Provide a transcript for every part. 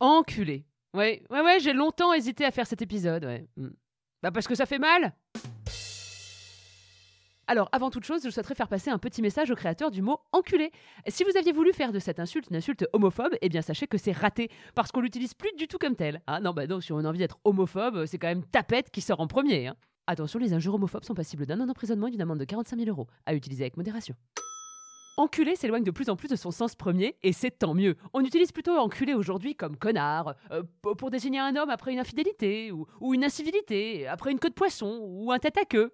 Enculé. Ouais, ouais, ouais, j'ai longtemps hésité à faire cet épisode, ouais. Mm. Bah parce que ça fait mal alors, avant toute chose, je souhaiterais faire passer un petit message au créateur du mot enculé. Si vous aviez voulu faire de cette insulte une insulte homophobe, eh bien sachez que c'est raté, parce qu'on l'utilise plus du tout comme tel. Ah non, bah non, si on a envie d'être homophobe, c'est quand même tapette qui sort en premier. hein. Attention, les injures homophobes sont passibles d'un an d'emprisonnement et d'une amende de 45 000 euros, à utiliser avec modération. Enculé s'éloigne de plus en plus de son sens premier, et c'est tant mieux. On utilise plutôt enculé aujourd'hui comme connard, euh, pour désigner un homme après une infidélité, ou, ou une incivilité, après une queue de poisson, ou un tête à queue.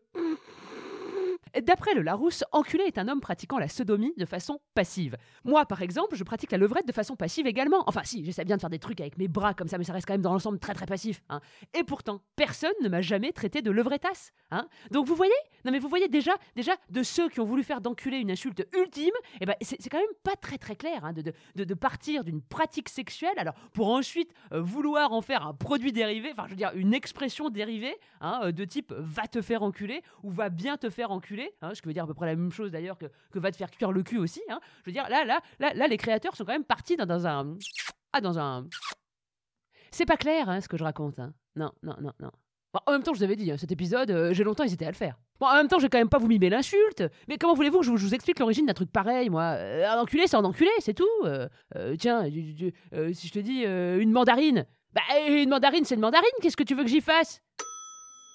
D'après le Larousse, enculé est un homme pratiquant la sodomie de façon passive. Moi, par exemple, je pratique la levrette de façon passive également. Enfin, si, j'essaie bien de faire des trucs avec mes bras comme ça, mais ça reste quand même dans l'ensemble très très passif. hein. Et pourtant, personne ne m'a jamais traité de levretasse. Hein. Donc vous voyez? Non mais vous voyez déjà, déjà de ceux qui ont voulu faire d'enculé une insulte ultime, eh ben, c'est quand même pas très très clair hein, de partir d'une pratique sexuelle, alors pour ensuite euh, vouloir en faire un produit dérivé, enfin je veux dire une expression dérivée hein, euh, de type va te faire enculer ou va bien te faire enculer, hein, ce qui veut dire à peu près la même chose d'ailleurs que, va te faire cuire le cul aussi. hein. Je veux dire là, là, là, là, les créateurs sont quand même partis dans, un... Ah, dans un... C'est pas clair hein, ce que je raconte. hein. Non, non, non, non. Bon, en même temps, je vous avais dit, hein, cet épisode, euh, j'ai longtemps hésité à le faire. Bon, en même temps, je vais quand même pas vous mimer l'insulte. Mais comment voulez-vous que je vous, explique l'origine d'un truc pareil, moi? Euh, Un enculé, c'est un enculé, c'est tout. Euh, tiens, si je te dis une mandarine, bah une mandarine, c'est une mandarine, qu'est-ce que tu veux que j'y fasse?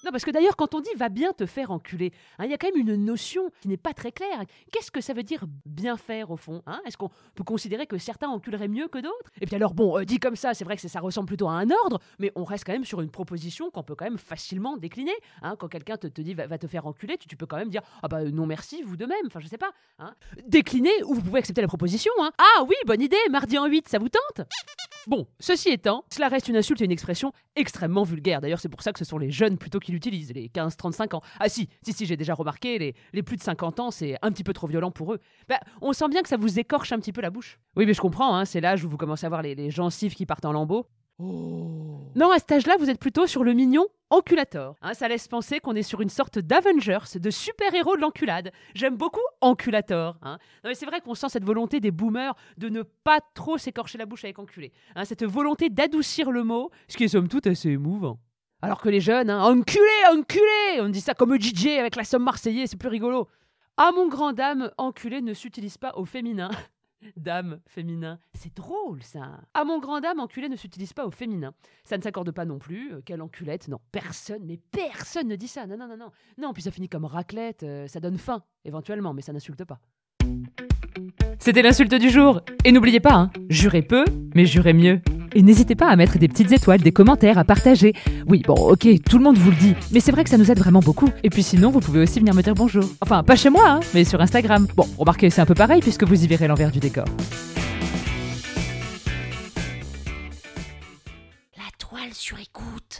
Non, parce que d'ailleurs, quand on dit va bien te faire enculer, hein, il y a quand même une notion qui n'est pas très claire. Qu'est-ce que ça veut dire bien faire au fond hein? Est-ce qu'on peut considérer que certains enculeraient mieux que d'autres? Et puis alors, bon, euh, dit comme ça, c'est vrai que ça ressemble plutôt à un ordre, mais on reste quand même sur une proposition qu'on peut quand même facilement décliner. hein. Quand quelqu'un te, te dit va, te faire enculer, tu, peux quand même dire ah bah non merci, vous de même. Enfin, je sais pas. hein. Décliner ou vous pouvez accepter la proposition. Ah oui, bonne idée, mardi en 8, ça vous tente? Bon, ceci étant, cela reste une insulte et une expression extrêmement vulgaire. D'ailleurs, c'est pour ça que ce sont les jeunes plutôt qui l'utilisent, les 15-35 ans. Ah si, si, si, j'ai déjà remarqué, les, les plus de 50 ans, c'est un petit peu trop violent pour eux. Bah, on sent bien que ça vous écorche un petit peu la bouche. Oui, mais je comprends, hein, c'est l'âge où vous commencez à voir les, les gencives qui partent en lambeaux. Non, à cet âge-là, vous êtes plutôt sur le mignon? Enculator. Hein, ça laisse penser qu'on est sur une sorte d'Avengers, de super-héros de l'enculade. J'aime beaucoup enculator. hein. Mais c'est vrai qu'on sent cette volonté des boomers de ne pas trop s'écorcher la bouche avec enculé. Hein, cette volonté d'adoucir le mot, ce qui est somme toute assez émouvant. Alors que les jeunes, hein, enculé, enculé On dit ça comme DJ avec la somme marseillais, c'est plus rigolo. Ah mon grand dame, enculé ne s'utilise pas au féminin. Dame, féminin, c'est drôle ça. Ah mon grand dame, enculé ne s'utilise pas au féminin. Ça ne s'accorde pas non plus. Euh, quelle enculette Non, personne, mais personne ne dit ça. Non, non, non, non. Non, puis ça finit comme raclette. euh, ça donne faim, éventuellement, mais ça n'insulte pas. C'était l'insulte du jour. Et n'oubliez pas, hein, jurez peu, mais jurez mieux. Et n'hésitez pas à mettre des petites étoiles, des commentaires, à partager. Oui, bon, ok, tout le monde vous le dit, mais c'est vrai que ça nous aide vraiment beaucoup. Et puis sinon, vous pouvez aussi venir me dire bonjour. Enfin, pas chez moi, hein, mais sur Instagram. Bon, remarquez, c'est un peu pareil puisque vous y verrez l'envers du décor. La toile sur écoute.